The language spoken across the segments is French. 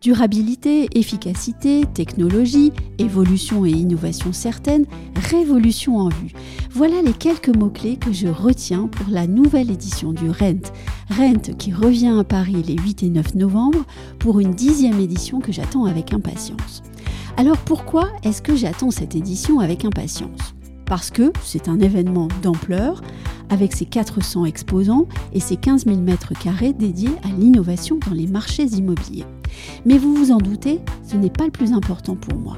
Durabilité, efficacité, technologie, évolution et innovation certaine, révolution en vue. Voilà les quelques mots-clés que je retiens pour la nouvelle édition du Rent. Rent qui revient à Paris les 8 et 9 novembre pour une dixième édition que j'attends avec impatience. Alors pourquoi est-ce que j'attends cette édition avec impatience? Parce que c'est un événement d'ampleur avec ses 400 exposants et ses 15 000 mètres carrés dédiés à l'innovation dans les marchés immobiliers. Mais vous vous en doutez, ce n'est pas le plus important pour moi.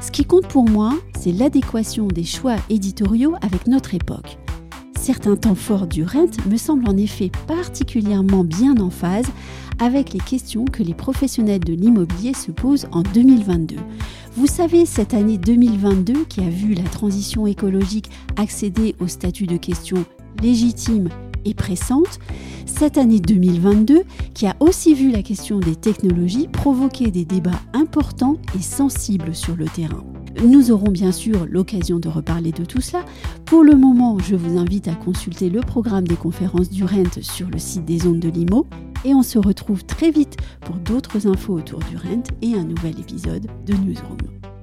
Ce qui compte pour moi, c'est l'adéquation des choix éditoriaux avec notre époque. Certains temps forts du RENT me semblent en effet particulièrement bien en phase avec les questions que les professionnels de l'immobilier se posent en 2022. Vous savez, cette année 2022 qui a vu la transition écologique accéder au statut de question légitime et pressante, cette année 2022 qui a aussi vu la question des technologies provoquer des débats importants et sensibles sur le terrain. Nous aurons bien sûr l'occasion de reparler de tout cela. Pour le moment, je vous invite à consulter le programme des conférences du RENT sur le site des ondes de Limo et on se retrouve très vite pour d'autres infos autour du RENT et un nouvel épisode de Newsroom.